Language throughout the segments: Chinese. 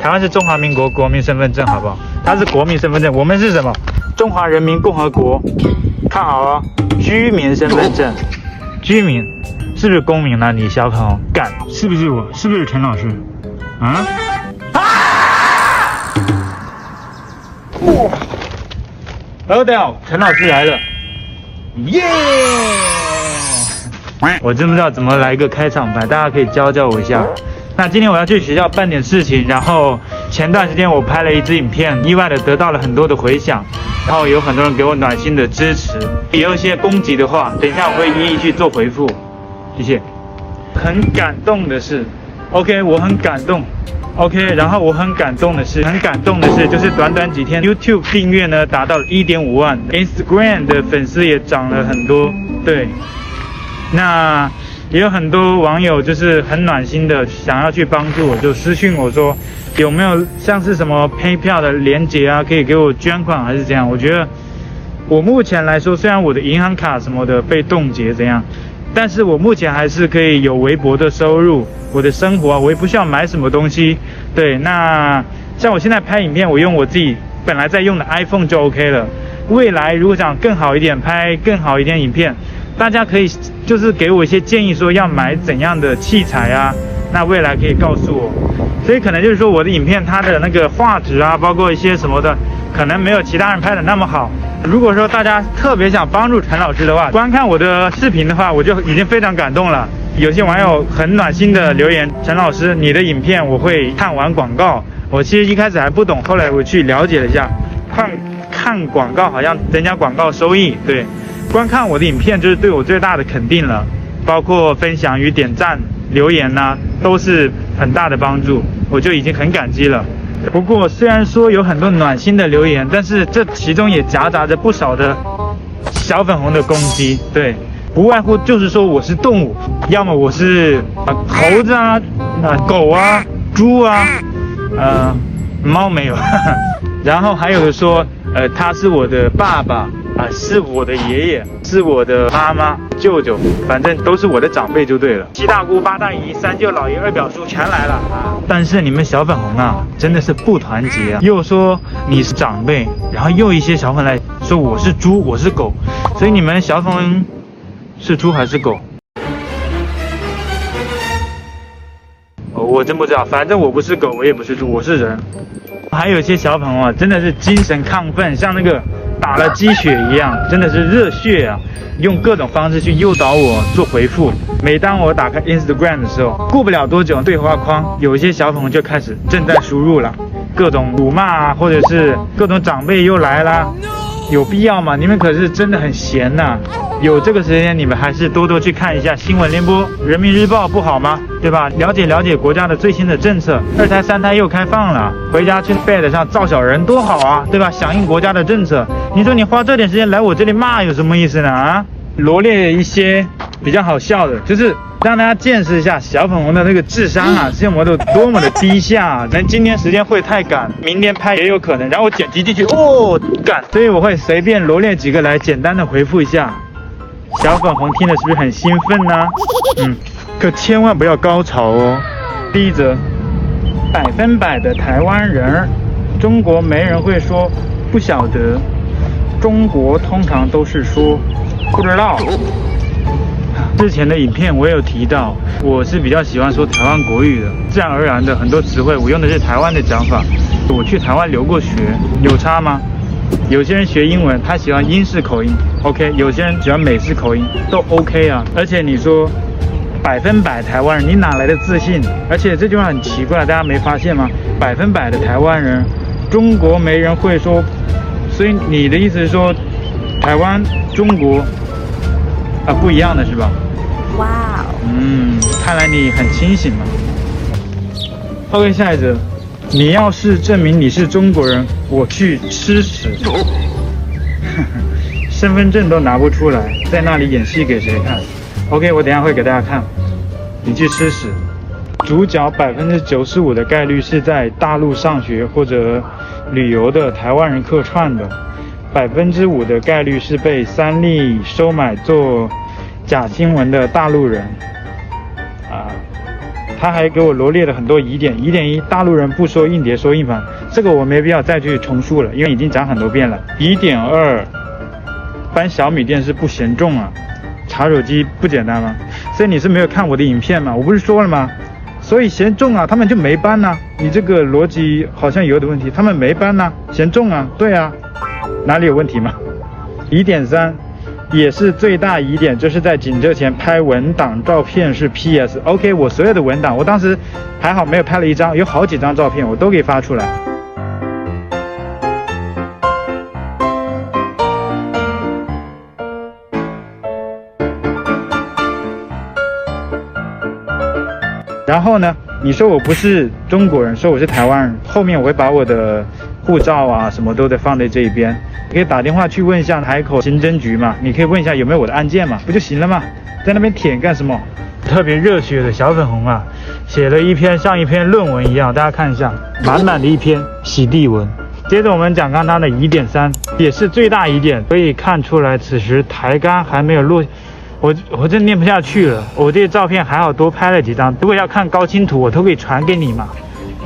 台湾是中华民国国民身份证，好不好？它是国民身份证，我们是什么？中华人民共和国。看好哦，居民身份证，居民是不是公民呢？你小朋友干，是不是我？是不是陈老师？啊？啊！哇！Hello，大家好，陈老师来了，耶、yeah!！我真不知道怎么来一个开场白，大家可以教教我一下。那今天我要去学校办点事情，然后前段时间我拍了一支影片，意外的得到了很多的回响，然后有很多人给我暖心的支持，也有一些攻击的话，等一下我会一一去做回复，谢谢。很感动的是，OK，我很感动，OK，然后我很感动的是，很感动的是，就是短短几天，YouTube 订阅呢达到了一点五万，Instagram 的粉丝也涨了很多，对，那。也有很多网友就是很暖心的，想要去帮助我，就私信我说有没有像是什么 pay 票的连接啊，可以给我捐款还是怎样？我觉得我目前来说，虽然我的银行卡什么的被冻结怎样，但是我目前还是可以有微薄的收入，我的生活，我也不需要买什么东西。对，那像我现在拍影片，我用我自己本来在用的 iPhone 就 OK 了。未来如果想更好一点，拍更好一点影片。大家可以就是给我一些建议，说要买怎样的器材啊？那未来可以告诉我。所以可能就是说我的影片它的那个画质啊，包括一些什么的，可能没有其他人拍的那么好。如果说大家特别想帮助陈老师的话，观看我的视频的话，我就已经非常感动了。有些网友很暖心的留言：陈老师，你的影片我会看完广告。我其实一开始还不懂，后来我去了解了一下，看看广告好像增加广告收益，对。观看我的影片就是对我最大的肯定了，包括分享与点赞、留言呐、都是很大的帮助，我就已经很感激了。不过虽然说有很多暖心的留言，但是这其中也夹杂着不少的小粉红的攻击。对，不外乎就是说我是动物，要么我是啊猴子啊、啊狗啊、猪啊，呃猫没有，然后还有的说呃他是我的爸爸。啊，是我的爷爷，是我的妈妈、舅舅，反正都是我的长辈就对了。七大姑八大姨、三舅姥爷、二表叔全来了啊！但是你们小粉红啊，真的是不团结啊！又说你是长辈，然后又一些小粉来说我是猪，我是狗，所以你们小粉是猪还是狗？我真不知道，反正我不是狗，我也不是猪，我是人。还有一些小粉红啊，真的是精神亢奋，像那个。打了鸡血一样，真的是热血啊！用各种方式去诱导我做回复。每当我打开 Instagram 的时候，过不了多久，对话框有一些小粉红就开始正在输入了，各种辱骂啊，或者是各种长辈又来了。有必要吗？你们可是真的很闲呐、有这个时间，你们还是多多去看一下新闻联播、人民日报不好吗？对吧？了解了解国家的最新的政策，二胎三胎又开放了，回家去 bed 上造小人多好啊，对吧？响应国家的政策，你说你花这点时间来我这里骂有什么意思呢？啊，罗列一些比较好笑的，就是。让大家见识一下小粉红的那个智商啊，是我的多么的低下啊！但今天时间会太赶，明天拍也有可能。然后我剪辑进去，哦，赶，所以我会随便罗列几个来简单的回复一下。小粉红听了是不是很兴奋呢？嗯，可千万不要高潮哦。第一则，百分百的台湾人，中国没人会说不晓得，中国通常都是说不知道。之前的影片我也有提到，我是比较喜欢说台湾国语的，自然而然的很多词汇我用的是台湾的讲法。我去台湾留过学，有差吗？有些人学英文，他喜欢英式口音，OK；有些人喜欢美式口音，都 OK 啊。而且你说百分百台湾人，你哪来的自信？而且这句话很奇怪，大家没发现吗？百分百的台湾人，中国没人会说，所以你的意思是说，台湾、中国啊不一样的是吧？哇哦，嗯，看来你很清醒嘛。OK，下一则，你要是证明你是中国人，我去吃屎。身份证都拿不出来，在那里演戏给谁看？OK，我等下会给大家看。你去吃屎。主角百分之九十五的概率是在大陆上学或者旅游的台湾人客串的，百分之五的概率是被三立收买做。假新闻的大陆人，啊，他还给我罗列了很多疑点。疑点一，大陆人不说硬碟，说硬盘，这个我没必要再去重述了，因为已经讲很多遍了。疑点二，搬小米电视不嫌重啊，查手机不简单吗？所以你是没有看我的影片吗？我不是说了吗？所以嫌重啊，他们就没搬呐、你这个逻辑好像有点问题，他们没搬呐、嫌重啊，对啊，哪里有问题吗？疑点三。也是最大疑点，就是在景浙前拍文档照片是 PS。OK，我所有的文档，我当时还好没有拍了一张，有好几张照片我都给发出来。然后呢，你说我不是中国人，说我是台湾人，后面我会把我的。护照啊，什么都得放在这一边。你可以打电话去问一下海口刑侦局嘛，你可以问一下有没有我的案件嘛，不就行了吗？在那边舔干什么？特别热血的小粉红啊，写了一篇像一篇论文一样，大家看一下，满满的一篇洗地文。接着我们讲刚刚的疑点三，也是最大疑点，可以看出来此时台杆还没有落。我我真念不下去了，我这些照片还好多拍了几张，如果要看高清图，我都可以传给你嘛。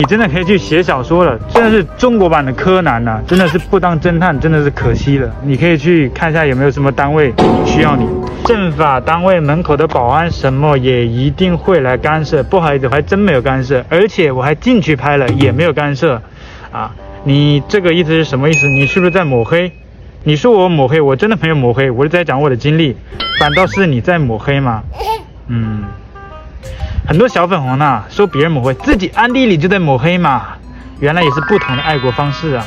你真的可以去写小说了，真的是中国版的柯南呐、真的是不当侦探，真的是可惜了。你可以去看一下有没有什么单位需要你。政法单位门口的保安什么也一定会来干涉。不好意思，我还真没有干涉，而且我还进去拍了，也没有干涉。啊，你这个意思是什么意思？你是不是在抹黑？你说我抹黑，我真的没有抹黑，我是在讲我的经历，反倒是你在抹黑嘛？嗯。很多小粉红呢、啊，说别人抹黑，自己暗地里就在抹黑嘛。原来也是不同的爱国方式啊！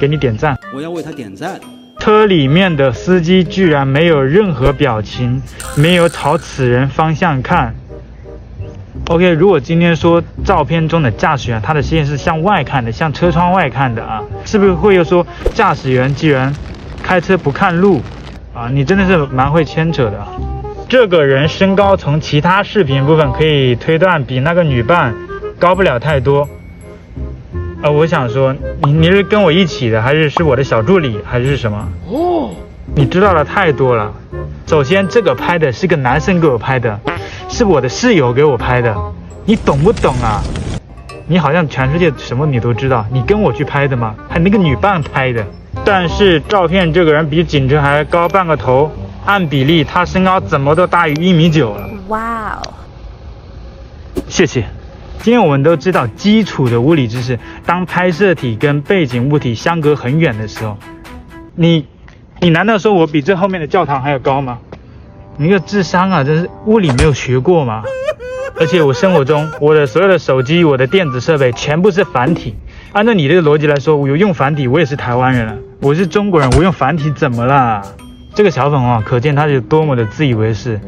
给你点赞，我要为他点赞。车里面的司机居然没有任何表情，没有朝此人方向看。OK，如果今天说照片中的驾驶员他的视线是向外看的，向车窗外看的啊，是不是会又说驾驶员居然开车不看路啊？你真的是蛮会牵扯的。这个人身高从其他视频部分可以推断，比那个女伴高不了太多。呃，我想说，你你是跟我一起的，还是是我的小助理，还是什么？哦，你知道的太多了。首先，这个拍的是个男生给我拍的，是我的室友给我拍的，你懂不懂啊？你好像全世界什么你都知道，你跟我去拍的吗？还那个女伴拍的。但是照片这个人比景哲还高半个头。按比例，他身高怎么都大于一米九了。哇哦！谢谢。今天我们都知道基础的物理知识，当拍摄体跟背景物体相隔很远的时候，你，你难道说我比这后面的教堂还要高吗？你个智商啊，真是物理没有学过吗？而且我生活中，我的所有的手机、我的电子设备全部是繁体。按照你这个逻辑来说，我有用繁体，我也是台湾人了。我是中国人，我用繁体怎么了？这个小粉红啊，可见他有多么的自以为是。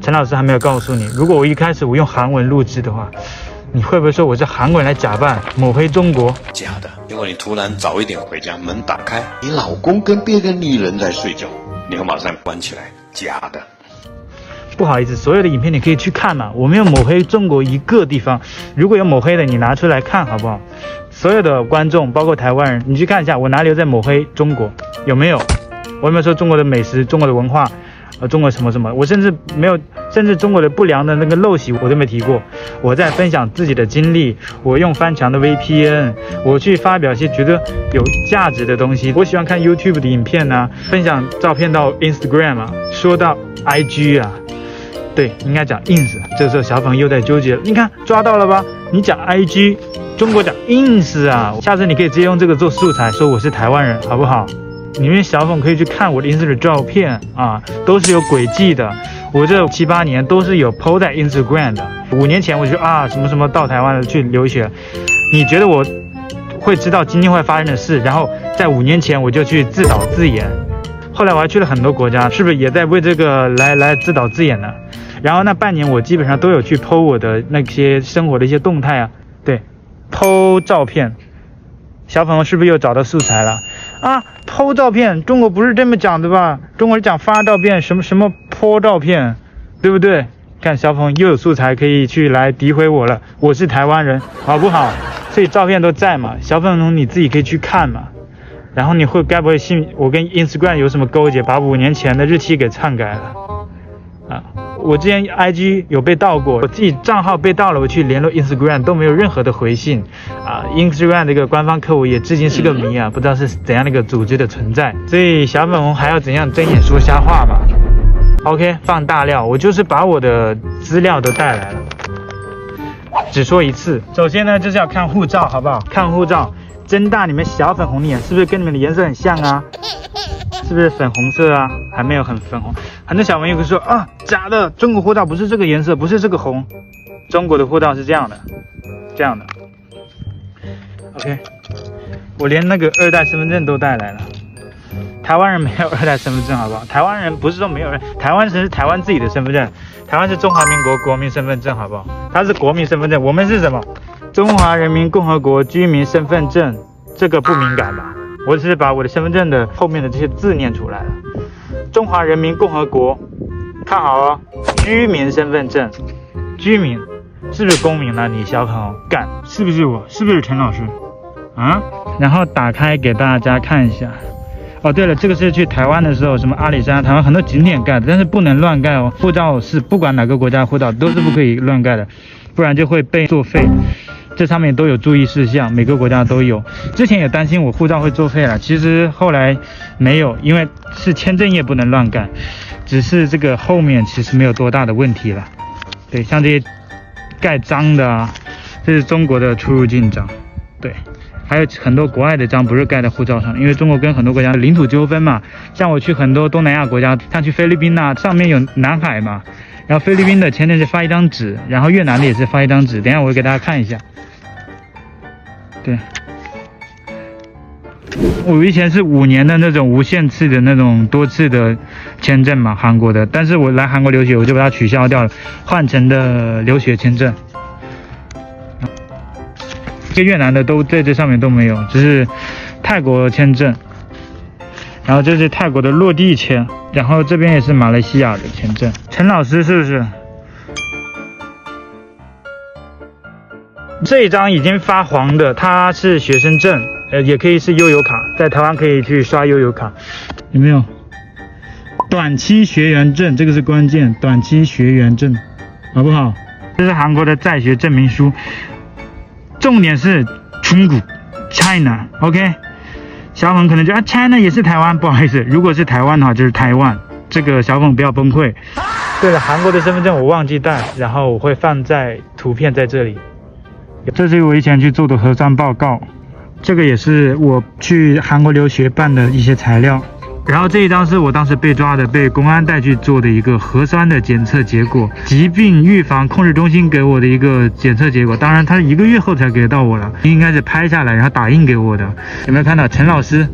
陈老师还没有告诉你，如果我一开始我用韩文录制的话，你会不会说我是韩国人来假扮抹黑中国？假的。因为你突然早一点回家，门打开，你老公跟别的女人在睡觉，你会马上关起来。假的。不好意思，所有的影片你可以去看嘛，我没有抹黑中国一个地方。如果有抹黑的，你拿出来看好不好？所有的观众，包括台湾人，你去看一下，我哪里有在抹黑中国？有没有？我有没有说中国的美食、中国的文化，呃，中国什么什么？我甚至没有，甚至中国的不良的那个陋习我都没提过。我在分享自己的经历，我用翻墙的 VPN，我去发表一些觉得有价值的东西。我喜欢看 YouTube 的影片啊，分享照片到 Instagram 啊，说到 IG 啊，对，应该讲 ins。这个时候小粉又在纠结了，你看抓到了吧？你讲 IG，中国讲 ins 啊，下次你可以直接用这个做素材，说我是台湾人，好不好？你们小粉可以去看我的 Instagram 照片啊，都是有轨迹的。我这七八年都是有 po 在 Instagram 的。五年前我就啊什么什么到台湾去留学，你觉得我会知道今天会发生的事？然后在五年前我就去自导自演，后来我还去了很多国家，是不是也在为这个来来自导自演呢？然后那半年我基本上都有去 po 我的那些生活的一些动态啊，对，po 照片。小粉是不是又找到素材了？啊偷照片，中国不是这么讲的吧？中国人讲发照片，什么什么泼照片，对不对？看小粉红又有素材可以去来诋毁我了，我是台湾人，好不好？所以照片都在嘛，小粉红你自己可以去看嘛。然后你会该不会信我跟 Instagram 有什么勾结，把五年前的日期给篡改了？啊，我之前 IG 有被盗过，我自己账号被盗了，我去联络 Instagram 都没有任何的回信啊。Instagram 这个官方客服也至今是个谜啊，不知道是怎样的一个组织的存在。所以小粉红还要怎样睁眼说瞎话嘛？OK，放大料，我就是把我的资料都带来了，只说一次。首先呢，就是要看护照，好不好？看护照，睁大你们小粉红的眼，是不是跟你们的颜色很像啊？是不是粉红色啊？还没有很粉红。很多小朋友会说啊，假的，中国护照不是这个颜色，不是这个红，中国的护照是这样的，这样的。OK，我连那个二代身份证都带来了。台湾人没有二代身份证，好不好？台湾人不是说没有人，台湾人是台湾自己的身份证，台湾是中华民国国民身份证，好不好？它是国民身份证，我们是什么？中华人民共和国居民身份证，这个不敏感吧？我只是把我的身份证的后面的这些字念出来了。中华人民共和国，看好哦，居民身份证，居民是不是公民了？你小朋友干，是不是我？是不是陈老师？啊？然后打开给大家看一下。哦，对了，这个是去台湾的时候，什么阿里山，台湾很多景点盖的，但是不能乱盖哦。护照是不管哪个国家护照都是不可以乱盖的，不然就会被作废。这上面都有注意事项，每个国家都有。之前也担心我护照会作废了，其实后来没有，因为是签证页不能乱盖，只是这个后面其实没有多大的问题了。对，像这些盖章的啊，这是中国的出入境章。对，还有很多国外的章不是盖在护照上，因为中国跟很多国家领土纠纷嘛。像我去很多东南亚国家，像去菲律宾呐，上面有南海嘛。然后菲律宾的签证是发一张纸，然后越南的也是发一张纸。等下我会给大家看一下。对，我以前是五年的那种无限次的那种多次的签证嘛，韩国的。但是我来韩国留学，我就把它取消掉了，换成的留学签证。这越南的都在这上面都没有，只是泰国签证。然后这是泰国的落地签，然后这边也是马来西亚的签证。陈老师是不是？这一张已经发黄的，它是学生证，呃，也可以是悠游卡，在台湾可以去刷悠游卡，有没有？短期学员证，这个是关键，短期学员证，好不好？这是韩国的在学证明书，重点是中国，China，OK？小粉可能觉得啊，China 也是台湾，不好意思，如果是台湾的话就是台湾，这个小粉不要崩溃。对了，韩国的身份证我忘记带，然后我会放在图片在这里。这是我以前去做的核酸报告，这个也是我去韩国留学办的一些材料。然后这一张是我当时被抓的，被公安带去做的一个核酸的检测结果，疾病预防控制中心给我的一个检测结果。当然，他一个月后才给到我了，应该是拍下来然后打印给我的。有没有看到陈老师？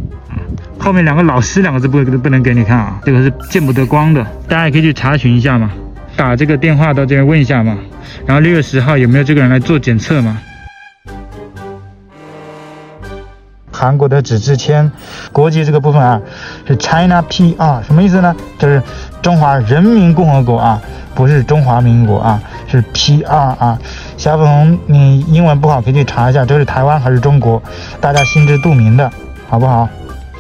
后面两个老师两个字不不能给你看啊，这个是见不得光的，大家也可以去查询一下嘛，打这个电话到这边问一下嘛。然后六月十号有没有这个人来做检测嘛？韩国的纸质签，国籍这个部分啊，是 China PR，什么意思呢？就是中华人民共和国啊，不是中华民国啊，是 PR 啊。小粉红，你英文不好可以去查一下，这是台湾还是中国？大家心知肚明的，好不好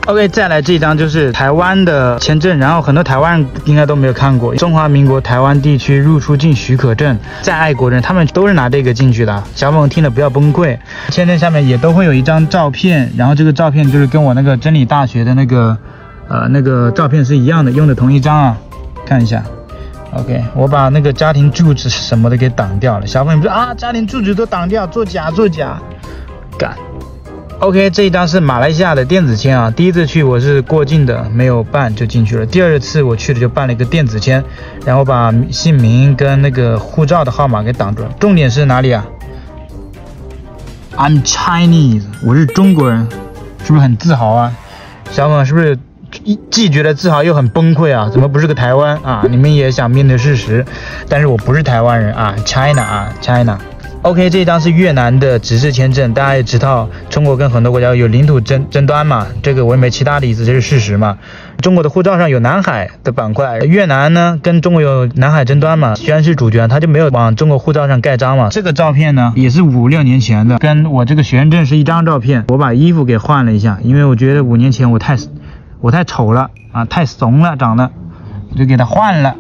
？OK，再来这一张就是台湾的签证，然后很多台湾应该都没有看过，中华民国台湾地区入出境许可证，在爱国人他们都是拿这个进去的。小朋友听了不要崩溃，签证下面也都会有一张照片，然后这个照片就是跟我那个真理大学的那个，呃，那个照片是一样的，用的同一张啊，看一下。OK，我把那个家庭住址什么的给挡掉了。小朋友说啊，家庭住址都挡掉，作假作假，干。OK，这一张是马来西亚的电子签啊。第一次去我是过境的，没有办就进去了。第二次我去了就办了一个电子签，然后把姓名跟那个护照的号码给挡住了。重点是哪里啊？I'm Chinese，我是中国人，是不是很自豪啊？小粉是不是既觉得自豪又很崩溃啊？怎么不是个台湾啊？你们也想面对事实，但是我不是台湾人啊，China 啊，China。OK，这张是越南的纸质签证，大家也知道，中国跟很多国家有领土争争端嘛，这个我也没其他的意思，这是事实嘛。中国的护照上有南海的板块，越南呢跟中国有南海争端嘛，虽然是主权，他就没有往中国护照上盖章嘛。这个照片呢也是五六年前的，跟我这个学生证是一张照片，我把衣服给换了一下，因为我觉得五年前我太我太丑了啊，太怂了长得，我就给他换了。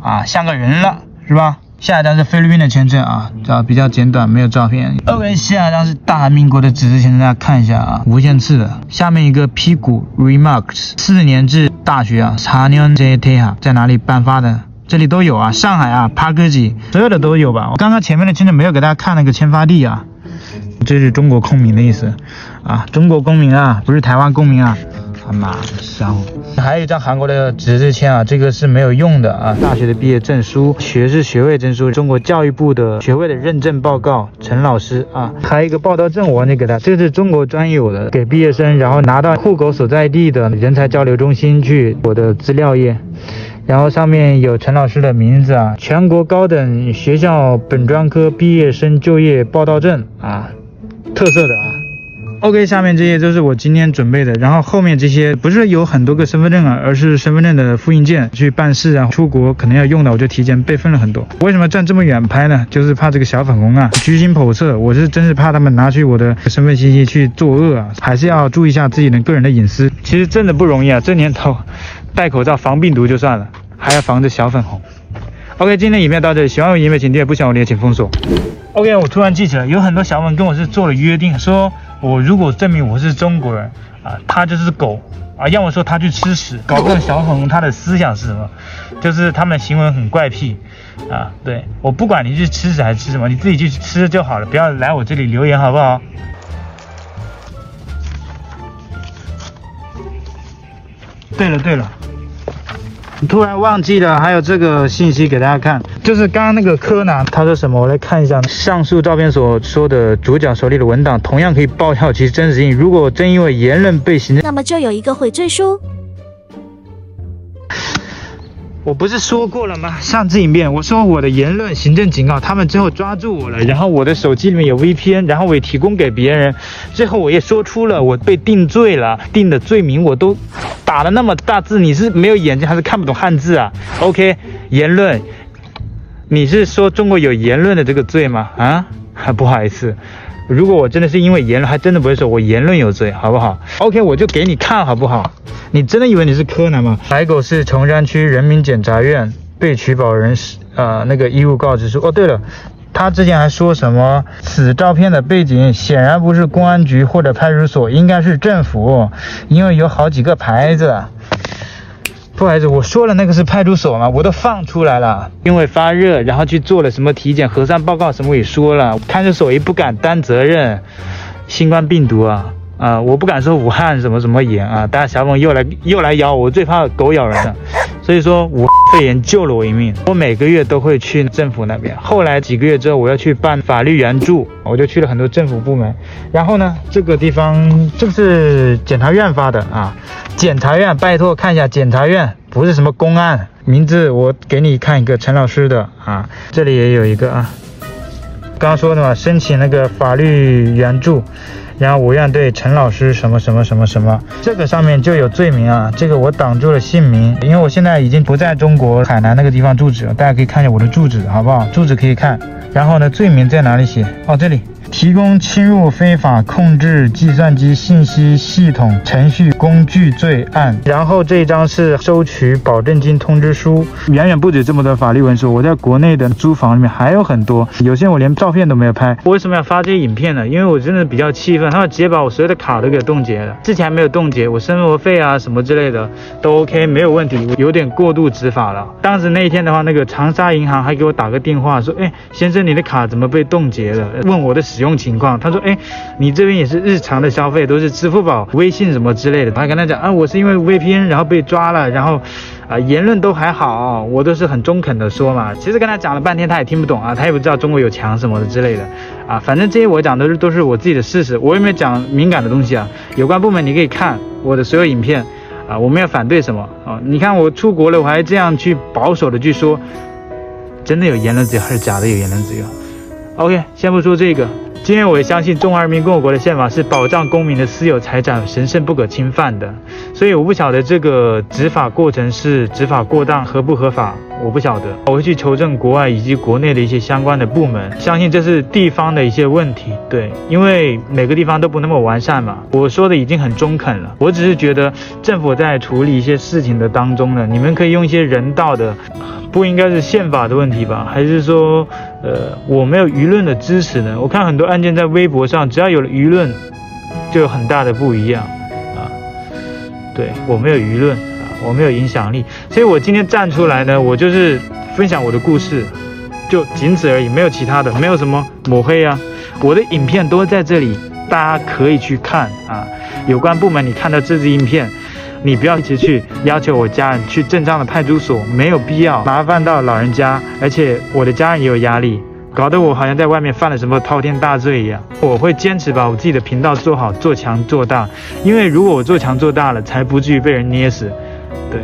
啊，像个人了，是吧？下一张是菲律宾的签证啊，啊比较简短，没有照片。OK，下一张是大韩民国的纸质签证，大家看一下啊，无限次的。下面一个 P 股 Remarks 四年制大学啊，查年这些贴哈，在哪里颁发的？这里都有啊，上海啊，帕科吉，所有的都有吧？我刚刚前面的签证没有给大家看那个签发地啊，这是中国公民的意思啊，中国公民啊，不是台湾公民啊。他妈的，商务。还有一张韩国的纸质签啊，这个是没有用的啊。大学的毕业证书、学士学位证书、中国教育部的学位的认证报告，陈老师啊，还有一个报道证，我忘记给他，这是中国专有的，给毕业生，然后拿到户口所在地的人才交流中心去我的资料页，然后上面有陈老师的名字啊，全国高等学校本专科毕业生就业报到证啊，特色的啊。OK，下面这些都是我今天准备的，然后后面这些不是有很多个身份证啊，而是身份证的复印件，去办事啊，出国可能要用的，我就提前备份了很多。为什么站这么远拍呢？就是怕这个小粉红啊居心叵测，我是真是怕他们拿去我的身份信息去作恶啊，还是要注意一下自己的个人的隐私。其实真的不容易啊，这年头 戴口罩防病毒就算了，还要防着小粉红。OK，今天影片到这里，喜欢我影片请订阅，不喜欢我的请封锁。OK，我突然记起来，有很多小粉跟我是做了约定，说。我如果证明我是中国人啊，他就是狗啊，要么说他去吃屎，搞不懂小粉红他的思想是什么，就是他们的行为很怪癖啊。对，我不管你去吃屎还是吃什么，你自己去吃就好了，不要来我这里留言好不好？对了对了。突然忘记了，还有这个信息给大家看，就是刚刚那个柯南他说什么？我来看一下，上述照片所说的主角手里的文档，同样可以报效其真实性。如果真因为言论被行政，那么就有一个悔罪书。我不是说过了吗？上次影片我说我的言论行政警告，他们最后抓住我了，然后我的手机里面有 VPN，然后我也提供给别人，最后我也说出了我被定罪了，定的罪名我都打了那么大字，你是没有眼睛还是看不懂汉字啊？OK，言论，你是说中国有言论的这个罪吗？啊，不好意思。如果我真的是因为言论，还真的不会说我言论有罪，好不好？OK，我就给你看好不好？你真的以为你是柯南吗？海口市崇山区人民检察院被取保人是呃那个义务告知书。哦，对了，他之前还说什么？此照片的背景显然不是公安局或者派出所，应该是政府，因为有好几个牌子。不好意思，我说了那个是派出所嘛？我都放出来了，因为发热，然后去做了什么体检、核酸报告什么也说了，看守所也不敢担责任，新冠病毒啊啊，我不敢说武汉什么什么严啊，但是小猛又来又来咬，我最怕狗咬人了。所以说，武汉肺炎救了我一命。我每个月都会去政府那边。后来几个月之后，我要去办法律援助，我就去了很多政府部门。然后呢，这个地方这个是检察院发的啊，检察院，拜托看一下，检察院不是什么公安。名字我给你看一个，陈老师的啊，这里也有一个啊，刚刚说的嘛，申请那个法律援助。然后我愿对陈老师什么什么什么什么，这个上面就有罪名啊，这个我挡住了姓名，因为我现在已经不在中国海南那个地方住址了，大家可以看一下我的住址，好不好？住址可以看。然后呢，罪名在哪里写？哦，这里。提供侵入非法控制计算机信息系统程序工具罪案，然后这一张是收取保证金通知书，远远不止这么多法律文书。我在国内的租房里面还有很多，有些我连照片都没有拍。我为什么要发这些影片呢？因为我真的比较气愤，他们直接把我所有的卡都给冻结了。之前还没有冻结，我生活费啊什么之类的都 OK，没有问题。我有点过度执法了。当时那一天的话，那个长沙银行还给我打个电话说：“哎，先生，你的卡怎么被冻结了？”问我的使用。用情况，他说：“哎，你这边也是日常的消费，都是支付宝、微信什么之类的。”他跟他讲：“啊，我是因为 VPN 然后被抓了，然后啊言论都还好，我都是很中肯的说嘛。其实跟他讲了半天，他也听不懂啊，他也不知道中国有墙什么的之类的啊。反正这些我讲的都是都是我自己的事实，我也没有讲敏感的东西啊。有关部门你可以看我的所有影片啊，我没有反对什么啊。你看我出国了，我还这样去保守的去说，真的有言论自由还是假的有言论自由？OK，先不说这个。”今天我也相信中华人民共和国的宪法是保障公民的私有财产神圣不可侵犯的，所以我不晓得这个执法过程是执法过当合不合法，我不晓得，我会去求证国外以及国内的一些相关的部门，相信这是地方的一些问题，对，因为每个地方都不那么完善嘛。我说的已经很中肯了，我只是觉得政府在处理一些事情的当中呢，你们可以用一些人道的。不应该是宪法的问题吧？还是说，呃，我没有舆论的支持呢？我看很多案件在微博上，只要有了舆论，就有很大的不一样啊。对，我没有舆论啊，我没有影响力，所以我今天站出来呢，我就是分享我的故事，就仅此而已，没有其他的，没有什么抹黑啊。我的影片都在这里，大家可以去看啊。有关部门，你看到这支影片。你不要一直去要求我家人去镇上的派出所，没有必要麻烦到老人家，而且我的家人也有压力，搞得我好像在外面犯了什么滔天大罪一样。我会坚持把我自己的频道做好，做强做大，因为如果我做强做大了，才不至于被人捏死。对。